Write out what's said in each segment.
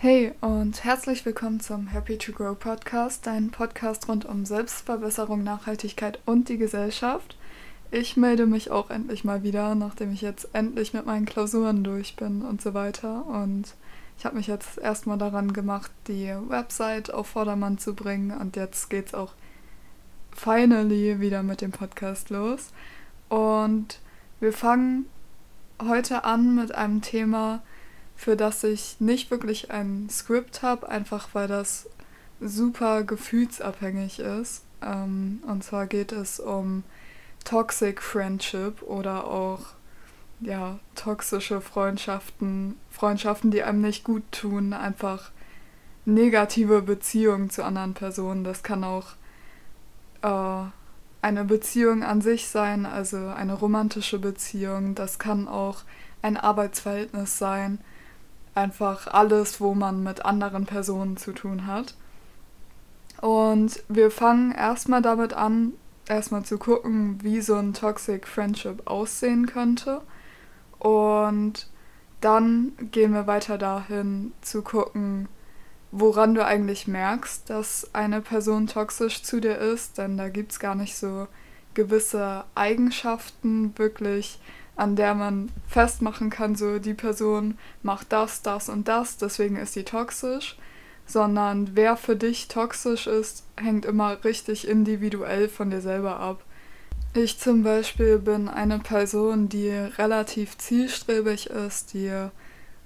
Hey und herzlich willkommen zum Happy to Grow Podcast, dein Podcast rund um Selbstverbesserung, Nachhaltigkeit und die Gesellschaft. Ich melde mich auch endlich mal wieder, nachdem ich jetzt endlich mit meinen Klausuren durch bin und so weiter. Und ich habe mich jetzt erstmal daran gemacht, die Website auf Vordermann zu bringen. Und jetzt geht's auch finally wieder mit dem Podcast los. Und wir fangen heute an mit einem Thema, für das ich nicht wirklich ein Skript habe, einfach weil das super gefühlsabhängig ist. Ähm, und zwar geht es um Toxic Friendship oder auch ja, toxische Freundschaften, Freundschaften, die einem nicht gut tun, einfach negative Beziehungen zu anderen Personen. Das kann auch äh, eine Beziehung an sich sein, also eine romantische Beziehung. Das kann auch ein Arbeitsverhältnis sein einfach alles, wo man mit anderen Personen zu tun hat. Und wir fangen erstmal damit an, erstmal zu gucken, wie so ein Toxic Friendship aussehen könnte. Und dann gehen wir weiter dahin zu gucken, woran du eigentlich merkst, dass eine Person toxisch zu dir ist, denn da gibt es gar nicht so gewisse Eigenschaften wirklich, an der man festmachen kann, so die Person macht das, das und das, deswegen ist sie toxisch, sondern wer für dich toxisch ist, hängt immer richtig individuell von dir selber ab. Ich zum Beispiel bin eine Person, die relativ zielstrebig ist, die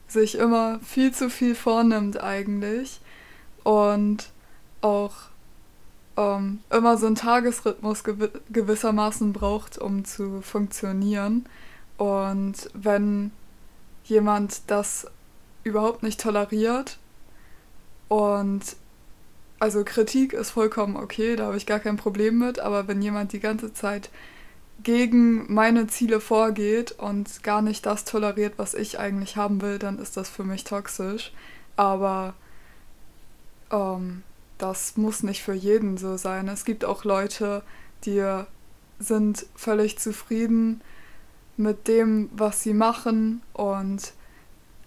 sich immer viel zu viel vornimmt eigentlich und auch ähm, immer so einen Tagesrhythmus gew gewissermaßen braucht, um zu funktionieren. Und wenn jemand das überhaupt nicht toleriert und also Kritik ist vollkommen okay, da habe ich gar kein Problem mit, aber wenn jemand die ganze Zeit gegen meine Ziele vorgeht und gar nicht das toleriert, was ich eigentlich haben will, dann ist das für mich toxisch. Aber ähm, das muss nicht für jeden so sein. Es gibt auch Leute, die sind völlig zufrieden mit dem, was sie machen und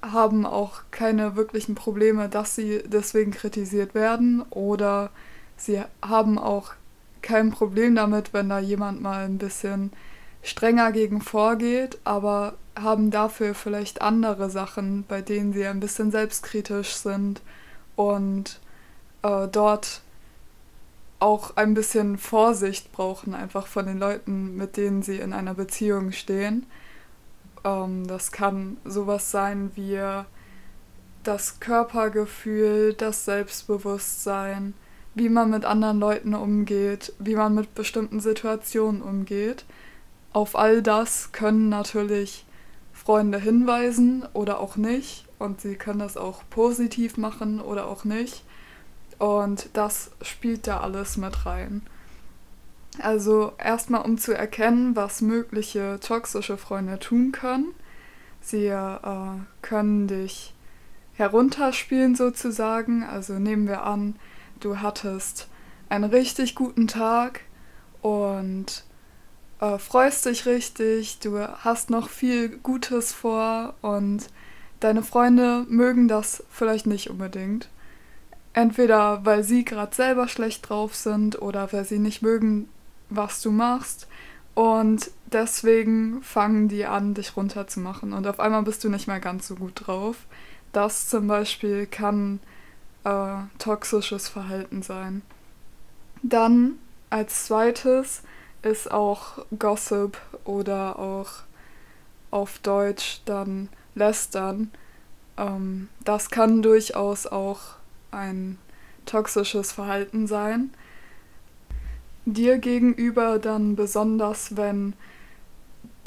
haben auch keine wirklichen Probleme, dass sie deswegen kritisiert werden oder sie haben auch kein Problem damit, wenn da jemand mal ein bisschen strenger gegen vorgeht, aber haben dafür vielleicht andere Sachen, bei denen sie ein bisschen selbstkritisch sind und äh, dort auch ein bisschen Vorsicht brauchen, einfach von den Leuten, mit denen sie in einer Beziehung stehen. Ähm, das kann sowas sein wie das Körpergefühl, das Selbstbewusstsein, wie man mit anderen Leuten umgeht, wie man mit bestimmten Situationen umgeht. Auf all das können natürlich Freunde hinweisen oder auch nicht. Und sie können das auch positiv machen oder auch nicht. Und das spielt da alles mit rein. Also erstmal um zu erkennen, was mögliche toxische Freunde tun können. Sie äh, können dich herunterspielen sozusagen. Also nehmen wir an, du hattest einen richtig guten Tag und äh, freust dich richtig, du hast noch viel Gutes vor und deine Freunde mögen das vielleicht nicht unbedingt. Entweder weil sie gerade selber schlecht drauf sind oder weil sie nicht mögen, was du machst. Und deswegen fangen die an, dich runterzumachen. Und auf einmal bist du nicht mehr ganz so gut drauf. Das zum Beispiel kann äh, toxisches Verhalten sein. Dann als zweites ist auch Gossip oder auch auf Deutsch dann Lästern. Ähm, das kann durchaus auch ein toxisches Verhalten sein. Dir gegenüber dann besonders, wenn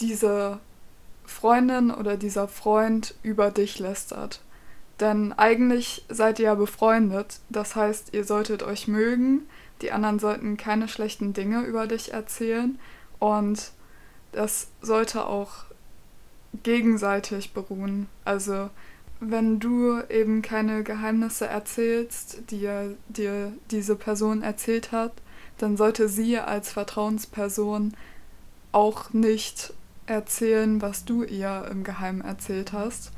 diese Freundin oder dieser Freund über dich lästert. Denn eigentlich seid ihr ja befreundet, das heißt, ihr solltet euch mögen, die anderen sollten keine schlechten Dinge über dich erzählen und das sollte auch gegenseitig beruhen. Also wenn du eben keine Geheimnisse erzählst, die dir diese Person erzählt hat, dann sollte sie als Vertrauensperson auch nicht erzählen, was du ihr im Geheimen erzählt hast.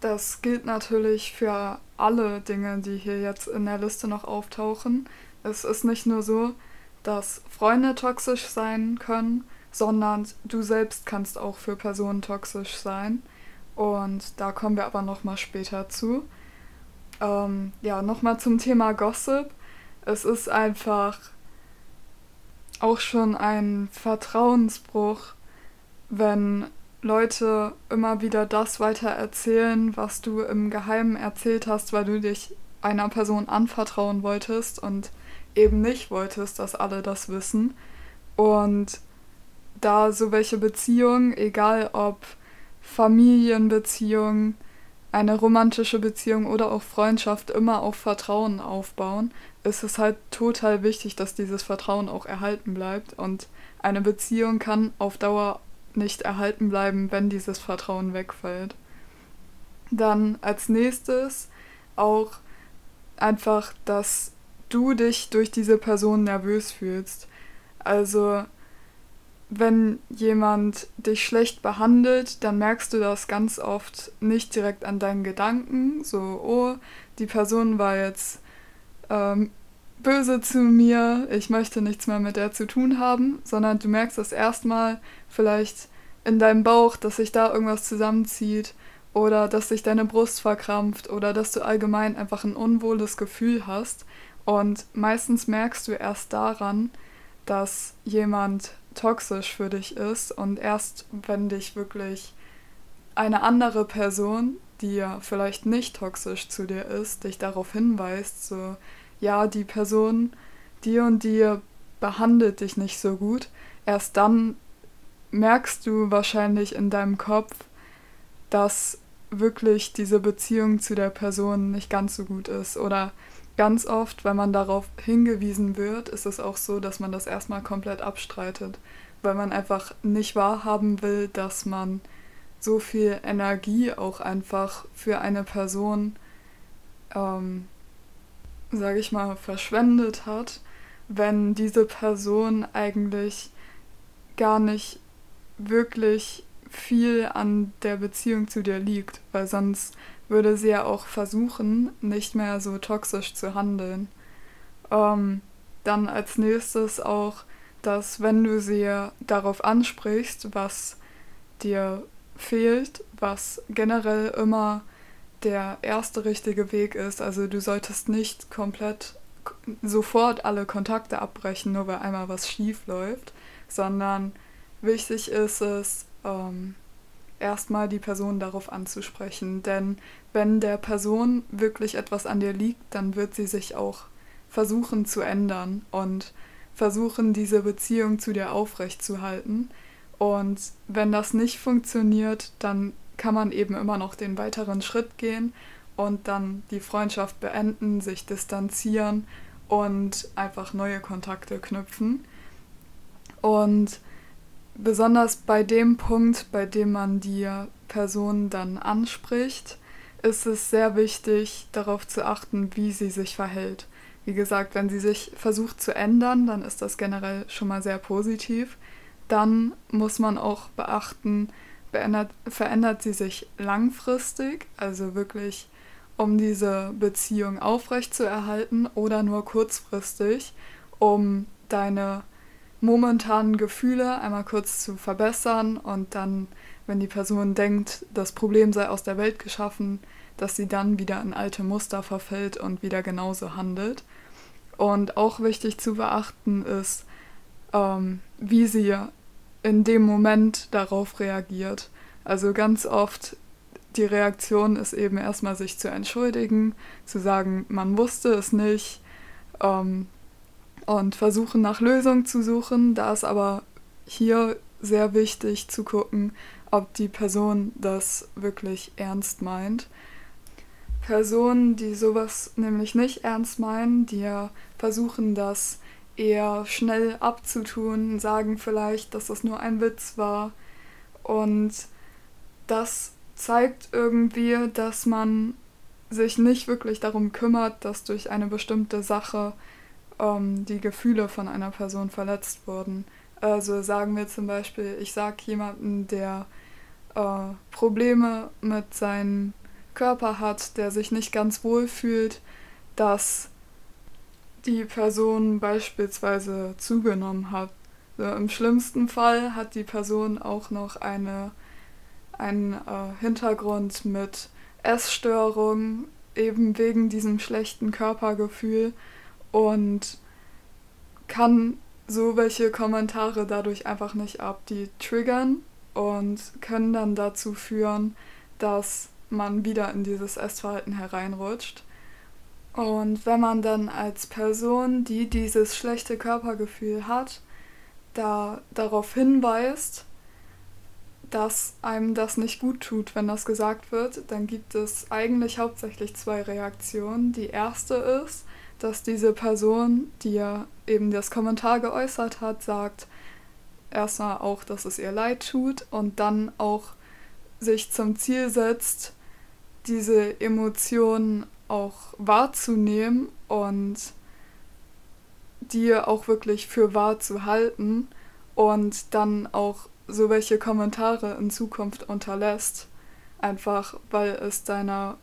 das gilt natürlich für alle Dinge, die hier jetzt in der Liste noch auftauchen. Es ist nicht nur so, dass Freunde toxisch sein können, sondern du selbst kannst auch für Personen toxisch sein. Und da kommen wir aber nochmal später zu. Ähm, ja, nochmal zum Thema Gossip. Es ist einfach auch schon ein Vertrauensbruch, wenn Leute immer wieder das weiter erzählen, was du im Geheimen erzählt hast, weil du dich einer Person anvertrauen wolltest und eben nicht wolltest, dass alle das wissen. Und da so welche Beziehungen, egal ob Familienbeziehungen, eine romantische Beziehung oder auch Freundschaft immer auf Vertrauen aufbauen, ist es halt total wichtig, dass dieses Vertrauen auch erhalten bleibt. Und eine Beziehung kann auf Dauer nicht erhalten bleiben, wenn dieses Vertrauen wegfällt. Dann als nächstes auch einfach, dass du dich durch diese Person nervös fühlst. Also wenn jemand dich schlecht behandelt, dann merkst du das ganz oft nicht direkt an deinen Gedanken, so, oh, die Person war jetzt ähm, böse zu mir, ich möchte nichts mehr mit der zu tun haben, sondern du merkst das erstmal vielleicht in deinem Bauch, dass sich da irgendwas zusammenzieht oder dass sich deine Brust verkrampft oder dass du allgemein einfach ein unwohles Gefühl hast. Und meistens merkst du erst daran, dass jemand toxisch für dich ist und erst wenn dich wirklich eine andere Person, die ja vielleicht nicht toxisch zu dir ist, dich darauf hinweist, so, ja, die Person, die und die behandelt dich nicht so gut, erst dann merkst du wahrscheinlich in deinem Kopf, dass wirklich diese Beziehung zu der Person nicht ganz so gut ist oder ganz oft, wenn man darauf hingewiesen wird, ist es auch so, dass man das erstmal komplett abstreitet, weil man einfach nicht wahrhaben will, dass man so viel Energie auch einfach für eine Person, ähm, sage ich mal, verschwendet hat, wenn diese Person eigentlich gar nicht wirklich viel an der Beziehung zu dir liegt, weil sonst würde sie ja auch versuchen, nicht mehr so toxisch zu handeln. Ähm, dann als nächstes auch, dass wenn du sie darauf ansprichst, was dir fehlt, was generell immer der erste richtige Weg ist. Also du solltest nicht komplett sofort alle Kontakte abbrechen, nur weil einmal was schief läuft, sondern wichtig ist es, ähm, erstmal die Person darauf anzusprechen. Denn wenn der Person wirklich etwas an dir liegt, dann wird sie sich auch versuchen zu ändern und versuchen, diese Beziehung zu dir aufrechtzuhalten. Und wenn das nicht funktioniert, dann kann man eben immer noch den weiteren Schritt gehen und dann die Freundschaft beenden, sich distanzieren und einfach neue Kontakte knüpfen. Und besonders bei dem Punkt, bei dem man die Person dann anspricht, ist es sehr wichtig, darauf zu achten, wie sie sich verhält. Wie gesagt, wenn sie sich versucht zu ändern, dann ist das generell schon mal sehr positiv. Dann muss man auch beachten, verändert, verändert sie sich langfristig, also wirklich um diese Beziehung aufrechtzuerhalten oder nur kurzfristig, um deine momentanen Gefühle einmal kurz zu verbessern und dann, wenn die Person denkt, das Problem sei aus der Welt geschaffen, dass sie dann wieder in alte Muster verfällt und wieder genauso handelt. Und auch wichtig zu beachten ist, ähm, wie sie in dem Moment darauf reagiert. Also ganz oft die Reaktion ist eben erstmal sich zu entschuldigen, zu sagen, man wusste es nicht, ähm, und versuchen nach Lösungen zu suchen. Da ist aber hier sehr wichtig zu gucken, ob die Person das wirklich ernst meint. Personen, die sowas nämlich nicht ernst meinen, die ja versuchen, das eher schnell abzutun, sagen vielleicht, dass das nur ein Witz war. Und das zeigt irgendwie, dass man sich nicht wirklich darum kümmert, dass durch eine bestimmte Sache ähm, die Gefühle von einer Person verletzt wurden. Also sagen wir zum Beispiel, ich sage jemanden, der äh, Probleme mit seinen Körper hat, der sich nicht ganz wohl fühlt, dass die Person beispielsweise zugenommen hat. So, Im schlimmsten Fall hat die Person auch noch eine, einen äh, Hintergrund mit Essstörung, eben wegen diesem schlechten Körpergefühl und kann so welche Kommentare dadurch einfach nicht ab. Die triggern und können dann dazu führen, dass man wieder in dieses Essverhalten hereinrutscht. Und wenn man dann als Person, die dieses schlechte Körpergefühl hat, da darauf hinweist, dass einem das nicht gut tut, wenn das gesagt wird, dann gibt es eigentlich hauptsächlich zwei Reaktionen. Die erste ist, dass diese Person, die ja eben das Kommentar geäußert hat, sagt erstmal auch, dass es ihr leid tut und dann auch sich zum Ziel setzt, diese Emotionen auch wahrzunehmen und die auch wirklich für wahr zu halten und dann auch so welche Kommentare in Zukunft unterlässt, einfach weil es deiner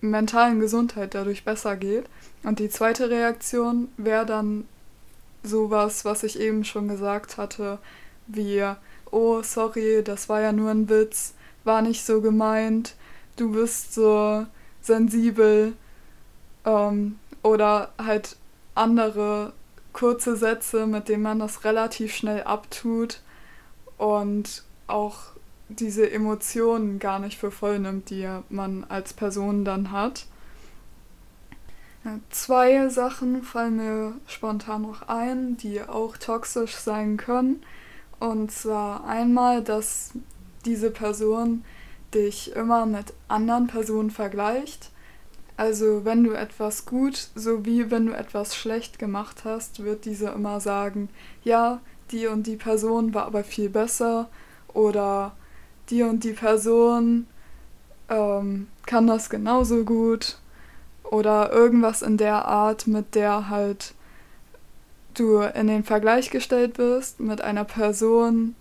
mentalen Gesundheit dadurch besser geht. Und die zweite Reaktion wäre dann sowas, was ich eben schon gesagt hatte, wie, oh, sorry, das war ja nur ein Witz, war nicht so gemeint, du bist so sensibel ähm, oder halt andere kurze Sätze, mit denen man das relativ schnell abtut und auch diese Emotionen gar nicht für voll nimmt, die man als Person dann hat. Zwei Sachen fallen mir spontan noch ein, die auch toxisch sein können. Und zwar einmal, dass diese Person dich immer mit anderen Personen vergleicht. Also wenn du etwas gut sowie wenn du etwas schlecht gemacht hast, wird diese immer sagen, ja, die und die Person war aber viel besser oder die und die Person ähm, kann das genauso gut oder irgendwas in der Art, mit der halt du in den Vergleich gestellt wirst mit einer Person,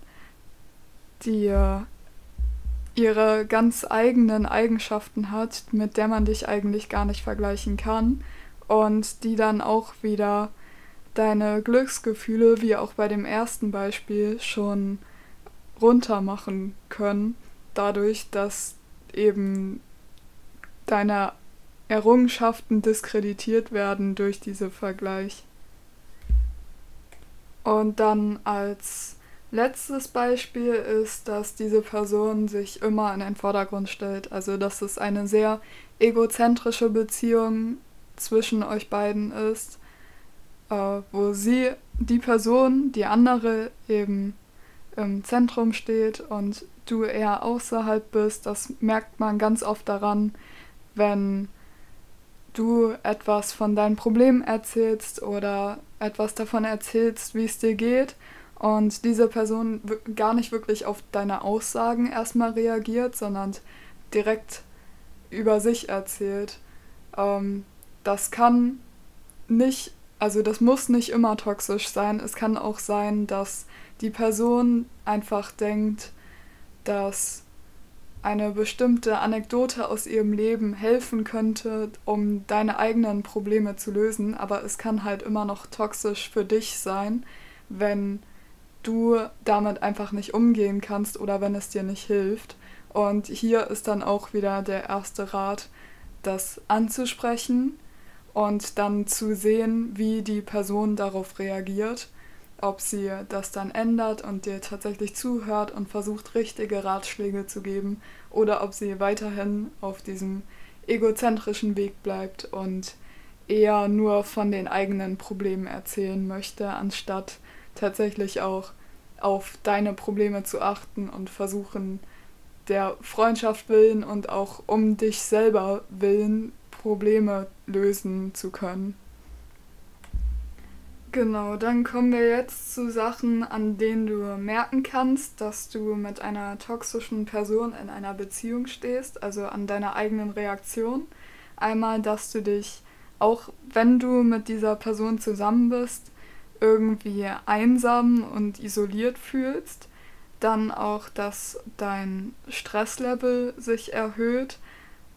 die ihre ganz eigenen Eigenschaften hat, mit der man dich eigentlich gar nicht vergleichen kann und die dann auch wieder deine Glücksgefühle, wie auch bei dem ersten Beispiel, schon runter machen können, dadurch, dass eben deine Errungenschaften diskreditiert werden durch diese Vergleich. Und dann als letztes Beispiel ist, dass diese Person sich immer in den Vordergrund stellt. Also dass es eine sehr egozentrische Beziehung zwischen euch beiden ist, äh, wo sie, die Person, die andere eben im Zentrum steht und du eher außerhalb bist. Das merkt man ganz oft daran, wenn du etwas von deinen Problemen erzählst oder etwas davon erzählst, wie es dir geht und diese Person gar nicht wirklich auf deine Aussagen erstmal reagiert, sondern direkt über sich erzählt. Ähm, das kann nicht, also das muss nicht immer toxisch sein. Es kann auch sein, dass die Person einfach denkt, dass eine bestimmte Anekdote aus ihrem Leben helfen könnte, um deine eigenen Probleme zu lösen, aber es kann halt immer noch toxisch für dich sein, wenn du damit einfach nicht umgehen kannst oder wenn es dir nicht hilft. Und hier ist dann auch wieder der erste Rat, das anzusprechen und dann zu sehen, wie die Person darauf reagiert ob sie das dann ändert und dir tatsächlich zuhört und versucht, richtige Ratschläge zu geben, oder ob sie weiterhin auf diesem egozentrischen Weg bleibt und eher nur von den eigenen Problemen erzählen möchte, anstatt tatsächlich auch auf deine Probleme zu achten und versuchen, der Freundschaft willen und auch um dich selber willen Probleme lösen zu können. Genau, dann kommen wir jetzt zu Sachen, an denen du merken kannst, dass du mit einer toxischen Person in einer Beziehung stehst, also an deiner eigenen Reaktion. Einmal, dass du dich, auch wenn du mit dieser Person zusammen bist, irgendwie einsam und isoliert fühlst. Dann auch, dass dein Stresslevel sich erhöht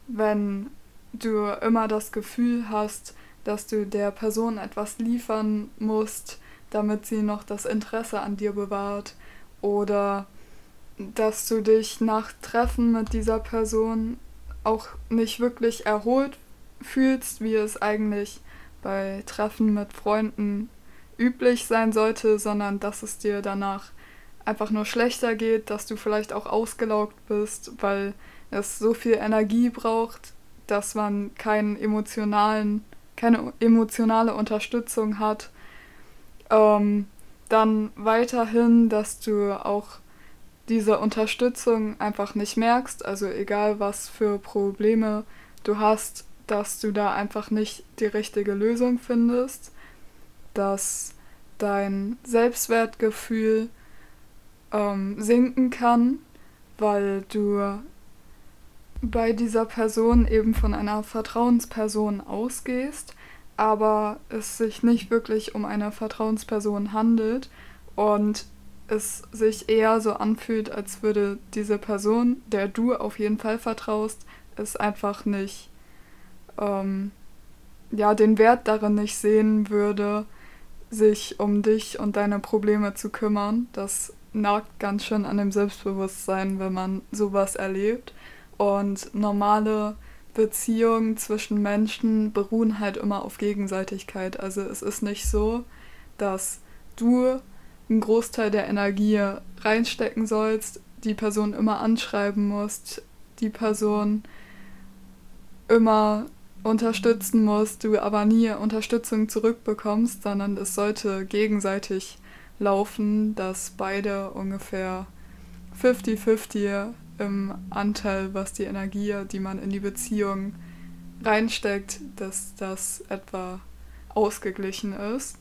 wenn du immer das Gefühl hast, dass du der Person etwas liefern musst, damit sie noch das Interesse an dir bewahrt. Oder dass du dich nach Treffen mit dieser Person auch nicht wirklich erholt fühlst, wie es eigentlich bei Treffen mit Freunden üblich sein sollte, sondern dass es dir danach einfach nur schlechter geht, dass du vielleicht auch ausgelaugt bist, weil es so viel Energie braucht, dass man keinen emotionalen, keine emotionale Unterstützung hat. Ähm, dann weiterhin, dass du auch diese Unterstützung einfach nicht merkst, also egal was für Probleme du hast, dass du da einfach nicht die richtige Lösung findest, dass dein Selbstwertgefühl ähm, sinken kann, weil du bei dieser Person eben von einer Vertrauensperson ausgehst, aber es sich nicht wirklich um eine Vertrauensperson handelt und es sich eher so anfühlt, als würde diese Person, der du auf jeden Fall vertraust, es einfach nicht, ähm, ja, den Wert darin nicht sehen würde, sich um dich und deine Probleme zu kümmern. Das nagt ganz schön an dem Selbstbewusstsein, wenn man sowas erlebt. Und normale Beziehungen zwischen Menschen beruhen halt immer auf Gegenseitigkeit. Also es ist nicht so, dass du einen Großteil der Energie reinstecken sollst, die Person immer anschreiben musst, die Person immer unterstützen musst, du aber nie Unterstützung zurückbekommst, sondern es sollte gegenseitig laufen, dass beide ungefähr 50-50 im Anteil, was die Energie, die man in die Beziehung reinsteckt, dass das etwa ausgeglichen ist.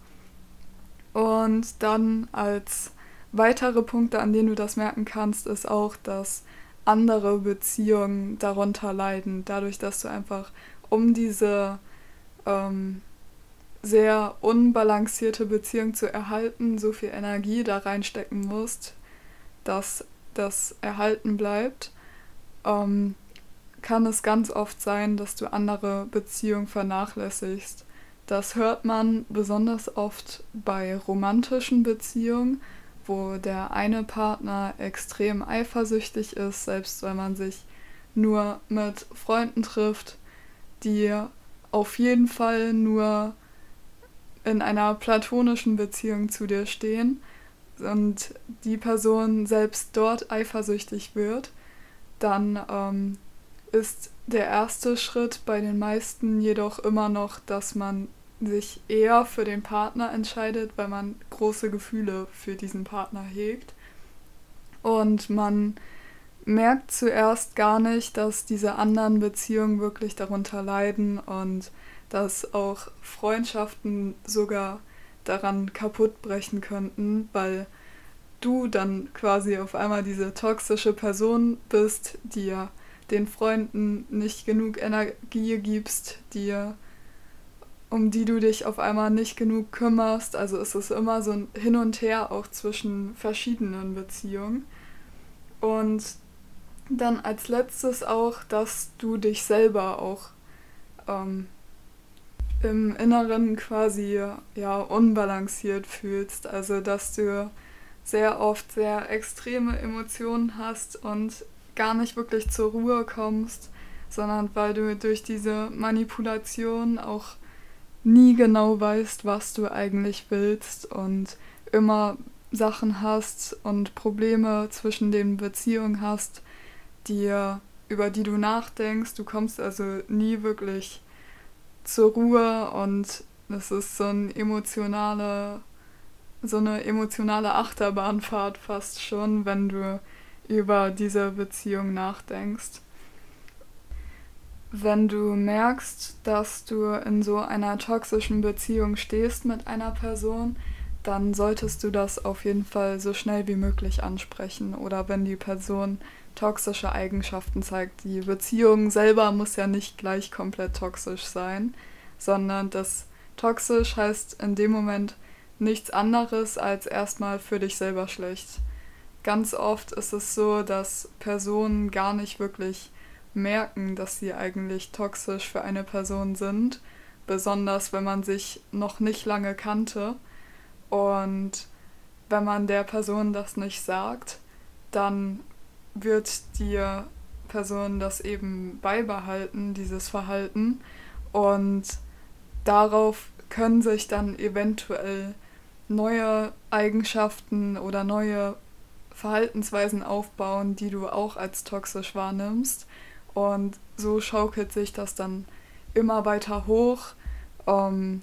Und dann als weitere Punkte, an denen du das merken kannst, ist auch, dass andere Beziehungen darunter leiden, dadurch, dass du einfach um diese ähm, sehr unbalancierte Beziehung zu erhalten, so viel Energie da reinstecken musst, dass das erhalten bleibt, ähm, kann es ganz oft sein, dass du andere Beziehungen vernachlässigst. Das hört man besonders oft bei romantischen Beziehungen, wo der eine Partner extrem eifersüchtig ist, selbst wenn man sich nur mit Freunden trifft, die auf jeden Fall nur in einer platonischen Beziehung zu dir stehen und die Person selbst dort eifersüchtig wird, dann ähm, ist der erste Schritt bei den meisten jedoch immer noch, dass man sich eher für den Partner entscheidet, weil man große Gefühle für diesen Partner hegt. Und man merkt zuerst gar nicht, dass diese anderen Beziehungen wirklich darunter leiden und dass auch Freundschaften sogar daran kaputt brechen könnten, weil du dann quasi auf einmal diese toxische Person bist, die ja den Freunden nicht genug Energie gibst, die um die du dich auf einmal nicht genug kümmerst. Also es ist immer so ein Hin und Her auch zwischen verschiedenen Beziehungen. Und dann als letztes auch, dass du dich selber auch ähm, im Inneren quasi ja unbalanciert fühlst. Also dass du sehr oft sehr extreme Emotionen hast und gar nicht wirklich zur Ruhe kommst, sondern weil du durch diese Manipulation auch nie genau weißt, was du eigentlich willst und immer Sachen hast und Probleme zwischen den Beziehungen hast, die, über die du nachdenkst. Du kommst also nie wirklich zur Ruhe und das ist so ein emotionale, so eine emotionale Achterbahnfahrt fast schon, wenn du über diese Beziehung nachdenkst. Wenn du merkst, dass du in so einer toxischen Beziehung stehst mit einer Person, dann solltest du das auf jeden Fall so schnell wie möglich ansprechen. Oder wenn die Person toxische Eigenschaften zeigt. Die Beziehung selber muss ja nicht gleich komplett toxisch sein, sondern das toxisch heißt in dem Moment nichts anderes als erstmal für dich selber schlecht. Ganz oft ist es so, dass Personen gar nicht wirklich merken, dass sie eigentlich toxisch für eine Person sind, besonders wenn man sich noch nicht lange kannte und wenn man der Person das nicht sagt, dann wird die Person das eben beibehalten, dieses Verhalten. Und darauf können sich dann eventuell neue Eigenschaften oder neue Verhaltensweisen aufbauen, die du auch als toxisch wahrnimmst. Und so schaukelt sich das dann immer weiter hoch. Ähm,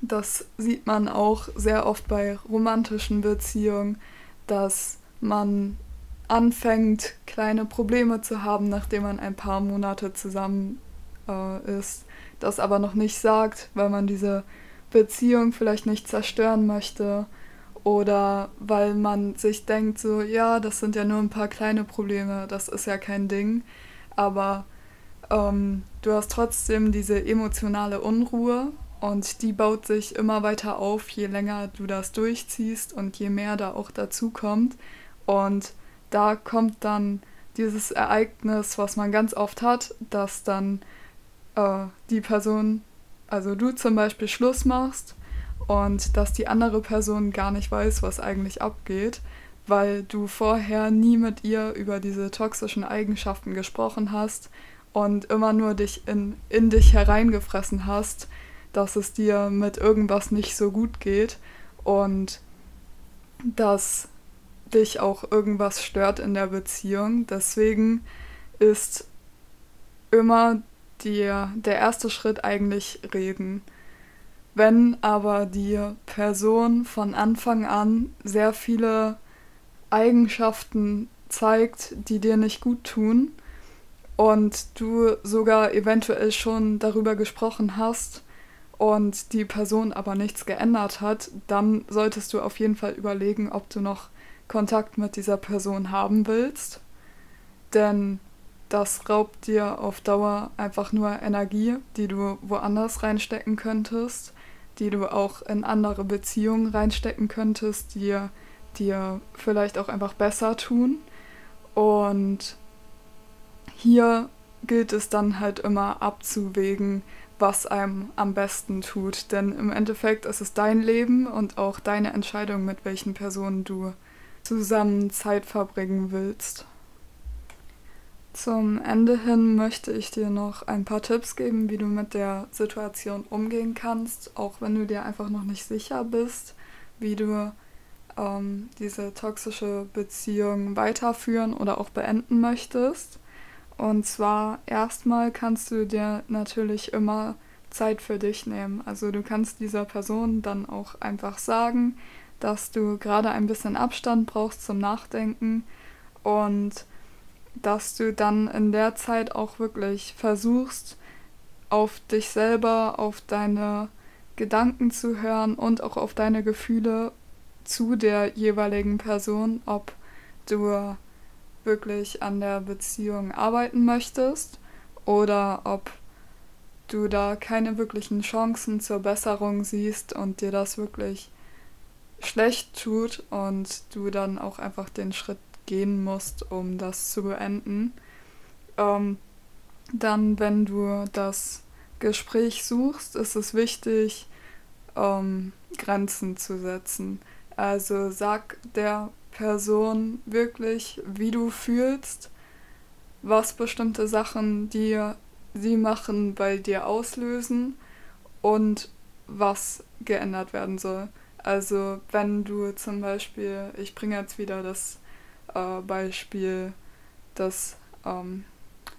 das sieht man auch sehr oft bei romantischen Beziehungen, dass man anfängt, kleine Probleme zu haben, nachdem man ein paar Monate zusammen äh, ist, das aber noch nicht sagt, weil man diese Beziehung vielleicht nicht zerstören möchte oder weil man sich denkt, so, ja, das sind ja nur ein paar kleine Probleme, das ist ja kein Ding, aber ähm, du hast trotzdem diese emotionale Unruhe und die baut sich immer weiter auf, je länger du das durchziehst und je mehr da auch dazu kommt. Und da kommt dann dieses Ereignis, was man ganz oft hat, dass dann äh, die Person, also du zum Beispiel, Schluss machst und dass die andere Person gar nicht weiß, was eigentlich abgeht, weil du vorher nie mit ihr über diese toxischen Eigenschaften gesprochen hast und immer nur dich in, in dich hereingefressen hast dass es dir mit irgendwas nicht so gut geht und dass dich auch irgendwas stört in der Beziehung. Deswegen ist immer die, der erste Schritt eigentlich reden. Wenn aber die Person von Anfang an sehr viele Eigenschaften zeigt, die dir nicht gut tun und du sogar eventuell schon darüber gesprochen hast, und die Person aber nichts geändert hat, dann solltest du auf jeden Fall überlegen, ob du noch Kontakt mit dieser Person haben willst. Denn das raubt dir auf Dauer einfach nur Energie, die du woanders reinstecken könntest, die du auch in andere Beziehungen reinstecken könntest, die dir vielleicht auch einfach besser tun. Und hier gilt es dann halt immer abzuwägen, was einem am besten tut. Denn im Endeffekt ist es dein Leben und auch deine Entscheidung, mit welchen Personen du zusammen Zeit verbringen willst. Zum Ende hin möchte ich dir noch ein paar Tipps geben, wie du mit der Situation umgehen kannst, auch wenn du dir einfach noch nicht sicher bist, wie du ähm, diese toxische Beziehung weiterführen oder auch beenden möchtest. Und zwar erstmal kannst du dir natürlich immer Zeit für dich nehmen. Also du kannst dieser Person dann auch einfach sagen, dass du gerade ein bisschen Abstand brauchst zum Nachdenken und dass du dann in der Zeit auch wirklich versuchst, auf dich selber, auf deine Gedanken zu hören und auch auf deine Gefühle zu der jeweiligen Person, ob du wirklich an der Beziehung arbeiten möchtest oder ob du da keine wirklichen Chancen zur Besserung siehst und dir das wirklich schlecht tut und du dann auch einfach den Schritt gehen musst, um das zu beenden. Ähm, dann, wenn du das Gespräch suchst, ist es wichtig, ähm, Grenzen zu setzen. Also sag der Person wirklich, wie du fühlst, was bestimmte Sachen dir sie machen bei dir auslösen und was geändert werden soll. Also wenn du zum Beispiel, ich bringe jetzt wieder das äh, Beispiel, das ähm,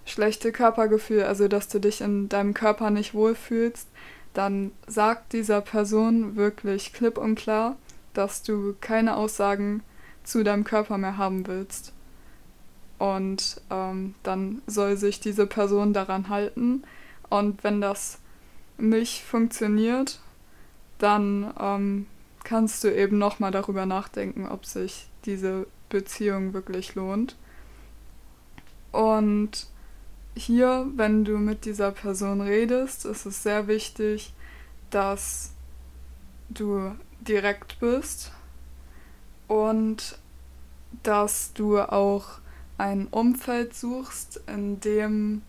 schlechte Körpergefühl, also dass du dich in deinem Körper nicht wohlfühlst, dann sagt dieser Person wirklich klipp und klar, dass du keine Aussagen zu deinem Körper mehr haben willst. Und ähm, dann soll sich diese Person daran halten. Und wenn das nicht funktioniert, dann ähm, kannst du eben nochmal darüber nachdenken, ob sich diese Beziehung wirklich lohnt. Und hier, wenn du mit dieser Person redest, ist es sehr wichtig, dass du direkt bist und dass du auch ein Umfeld suchst, in dem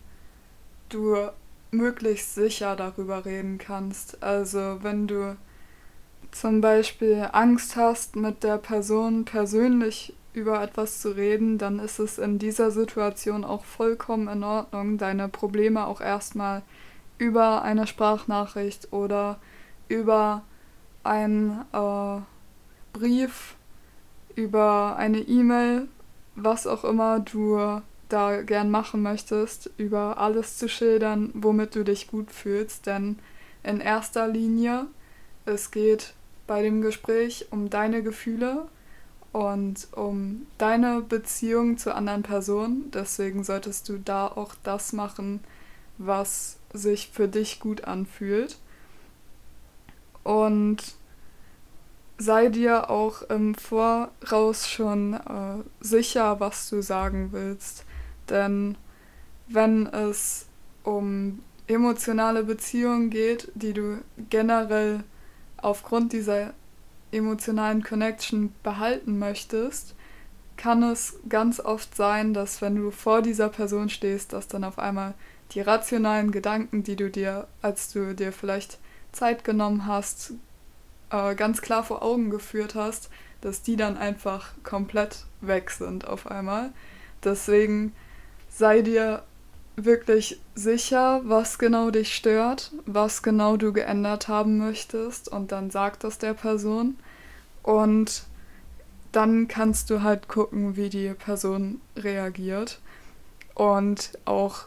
du möglichst sicher darüber reden kannst. Also wenn du zum Beispiel Angst hast, mit der Person persönlich über etwas zu reden, dann ist es in dieser Situation auch vollkommen in Ordnung, deine Probleme auch erstmal über eine Sprachnachricht oder über einen äh, Brief, über eine E-Mail, was auch immer du da gern machen möchtest, über alles zu schildern, womit du dich gut fühlst. Denn in erster Linie, es geht bei dem Gespräch um deine Gefühle und um deine Beziehung zu anderen Personen. Deswegen solltest du da auch das machen, was sich für dich gut anfühlt. Und sei dir auch im Voraus schon äh, sicher, was du sagen willst. Denn wenn es um emotionale Beziehungen geht, die du generell aufgrund dieser emotionalen Connection behalten möchtest, kann es ganz oft sein, dass wenn du vor dieser Person stehst, dass dann auf einmal die rationalen Gedanken, die du dir, als du dir vielleicht Zeit genommen hast, äh, ganz klar vor Augen geführt hast, dass die dann einfach komplett weg sind auf einmal. Deswegen sei dir wirklich sicher, was genau dich stört, was genau du geändert haben möchtest und dann sag das der Person und dann kannst du halt gucken, wie die Person reagiert und auch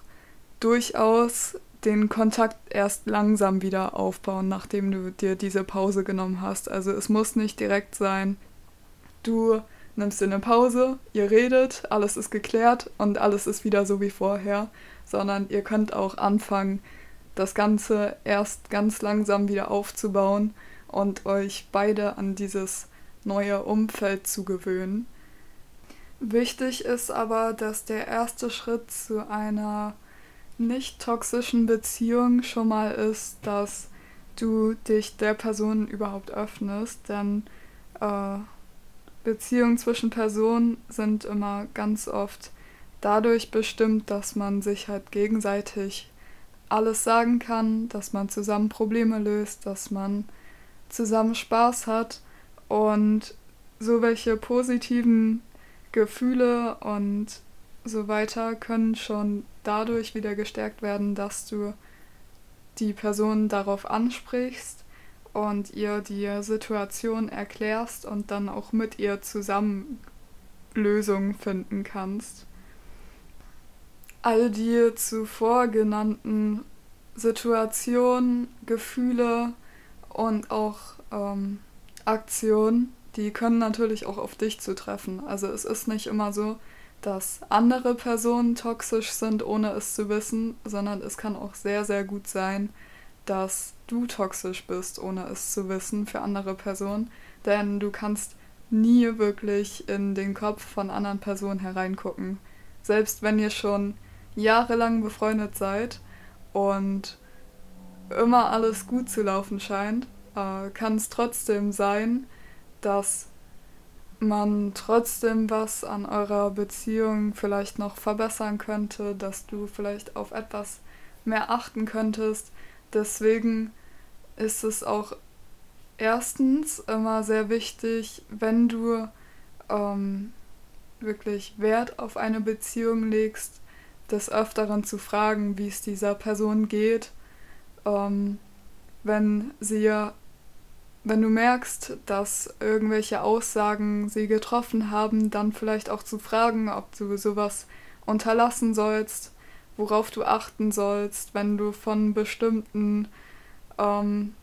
durchaus den Kontakt erst langsam wieder aufbauen, nachdem du dir diese Pause genommen hast. Also es muss nicht direkt sein, du nimmst dir eine Pause, ihr redet, alles ist geklärt und alles ist wieder so wie vorher, sondern ihr könnt auch anfangen, das Ganze erst ganz langsam wieder aufzubauen und euch beide an dieses neue Umfeld zu gewöhnen. Wichtig ist aber, dass der erste Schritt zu einer nicht toxischen Beziehung schon mal ist, dass du dich der Person überhaupt öffnest, denn äh, Beziehungen zwischen Personen sind immer ganz oft dadurch bestimmt, dass man sich halt gegenseitig alles sagen kann, dass man zusammen Probleme löst, dass man zusammen Spaß hat. Und so welche positiven Gefühle und so weiter können schon dadurch wieder gestärkt werden, dass du die Person darauf ansprichst und ihr die Situation erklärst und dann auch mit ihr zusammen Lösungen finden kannst. All die zuvor genannten Situationen, Gefühle und auch ähm, Aktionen, die können natürlich auch auf dich zutreffen. Also es ist nicht immer so, dass andere Personen toxisch sind, ohne es zu wissen, sondern es kann auch sehr, sehr gut sein, dass du toxisch bist, ohne es zu wissen für andere Personen. Denn du kannst nie wirklich in den Kopf von anderen Personen hereingucken. Selbst wenn ihr schon jahrelang befreundet seid und immer alles gut zu laufen scheint, äh, kann es trotzdem sein, dass man trotzdem was an eurer Beziehung vielleicht noch verbessern könnte, dass du vielleicht auf etwas mehr achten könntest. Deswegen ist es auch erstens immer sehr wichtig, wenn du ähm, wirklich Wert auf eine Beziehung legst, des Öfteren zu fragen, wie es dieser Person geht, ähm, wenn sie wenn du merkst, dass irgendwelche Aussagen sie getroffen haben, dann vielleicht auch zu fragen, ob du sowas unterlassen sollst, worauf du achten sollst, wenn du von bestimmten ähm,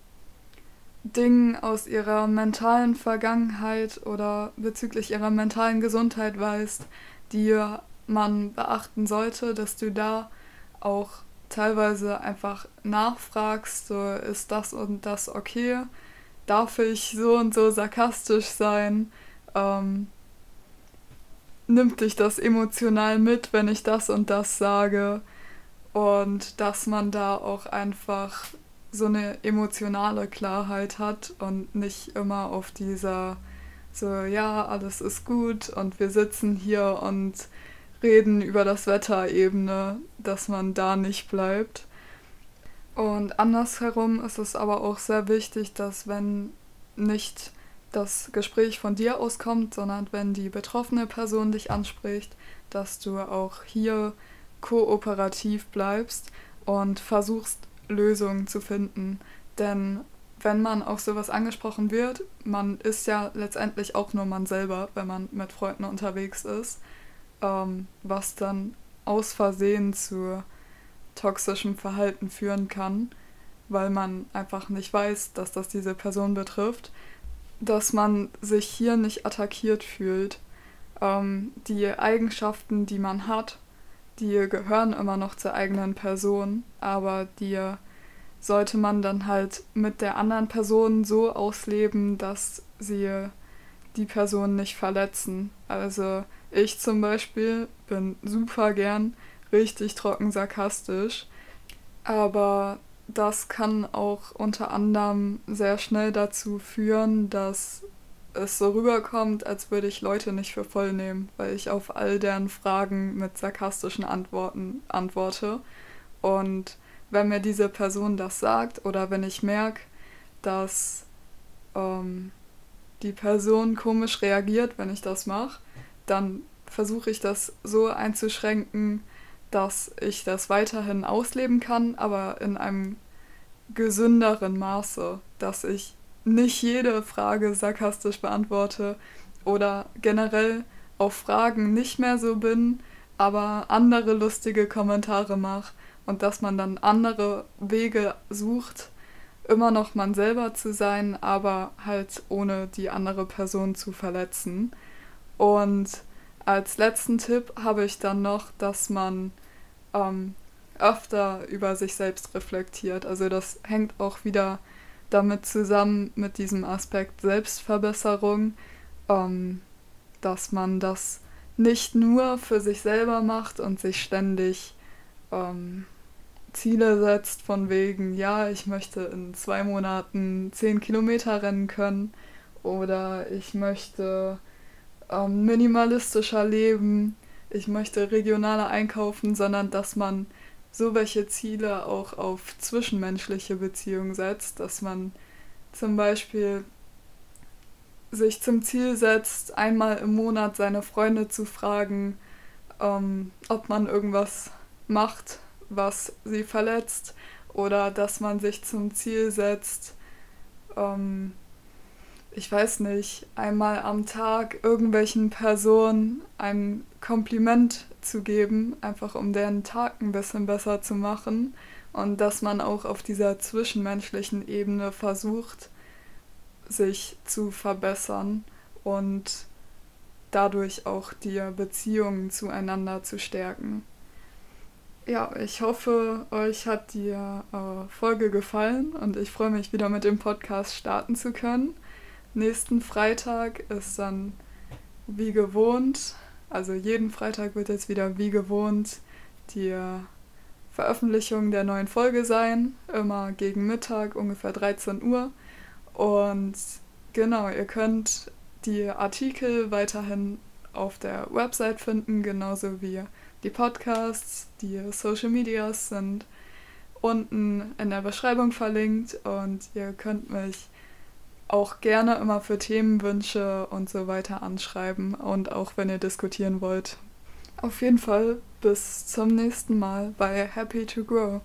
Dingen aus ihrer mentalen Vergangenheit oder bezüglich ihrer mentalen Gesundheit weißt, die man beachten sollte, dass du da auch teilweise einfach nachfragst, so ist das und das okay darf ich so und so sarkastisch sein? Ähm, nimmt dich das emotional mit, wenn ich das und das sage? Und dass man da auch einfach so eine emotionale Klarheit hat und nicht immer auf dieser so, ja, alles ist gut und wir sitzen hier und Reden über das Wetter-Ebene, dass man da nicht bleibt. Und andersherum ist es aber auch sehr wichtig, dass wenn nicht das Gespräch von dir auskommt, sondern wenn die betroffene Person dich anspricht, dass du auch hier kooperativ bleibst und versuchst Lösungen zu finden. Denn wenn man auf sowas angesprochen wird, man ist ja letztendlich auch nur man selber, wenn man mit Freunden unterwegs ist, ähm, was dann aus Versehen zu toxischem Verhalten führen kann, weil man einfach nicht weiß, dass das diese Person betrifft, dass man sich hier nicht attackiert fühlt. Ähm, die Eigenschaften, die man hat, die gehören immer noch zur eigenen Person, aber die sollte man dann halt mit der anderen Person so ausleben, dass sie die Person nicht verletzen. Also ich zum Beispiel bin super gern richtig trocken sarkastisch, aber das kann auch unter anderem sehr schnell dazu führen, dass es so rüberkommt, als würde ich Leute nicht für voll nehmen, weil ich auf all deren Fragen mit sarkastischen Antworten antworte. Und wenn mir diese Person das sagt oder wenn ich merke, dass ähm, die Person komisch reagiert, wenn ich das mache, dann versuche ich das so einzuschränken, dass ich das weiterhin ausleben kann, aber in einem gesünderen Maße, dass ich nicht jede Frage sarkastisch beantworte oder generell auf Fragen nicht mehr so bin, aber andere lustige Kommentare mache und dass man dann andere Wege sucht, immer noch man selber zu sein, aber halt ohne die andere Person zu verletzen. Und als letzten Tipp habe ich dann noch, dass man ähm, öfter über sich selbst reflektiert. Also das hängt auch wieder damit zusammen mit diesem Aspekt Selbstverbesserung, ähm, dass man das nicht nur für sich selber macht und sich ständig ähm, Ziele setzt von wegen, ja, ich möchte in zwei Monaten zehn Kilometer rennen können oder ich möchte ähm, minimalistischer leben, ich möchte regionaler einkaufen, sondern dass man so welche Ziele auch auf zwischenmenschliche Beziehungen setzt, dass man zum Beispiel sich zum Ziel setzt, einmal im Monat seine Freunde zu fragen, ähm, ob man irgendwas macht, was sie verletzt, oder dass man sich zum Ziel setzt, ähm, ich weiß nicht, einmal am Tag irgendwelchen Personen ein Kompliment zu geben, einfach um deren Tag ein bisschen besser zu machen und dass man auch auf dieser zwischenmenschlichen Ebene versucht, sich zu verbessern und dadurch auch die Beziehungen zueinander zu stärken. Ja, ich hoffe, euch hat die äh, Folge gefallen und ich freue mich wieder mit dem Podcast starten zu können. Nächsten Freitag ist dann wie gewohnt also jeden Freitag wird jetzt wieder wie gewohnt die Veröffentlichung der neuen Folge sein, immer gegen Mittag, ungefähr 13 Uhr. Und genau, ihr könnt die Artikel weiterhin auf der Website finden, genauso wie die Podcasts, die Social Medias sind unten in der Beschreibung verlinkt und ihr könnt mich auch gerne immer für Themenwünsche und so weiter anschreiben und auch wenn ihr diskutieren wollt. Auf jeden Fall bis zum nächsten Mal bei Happy to Grow.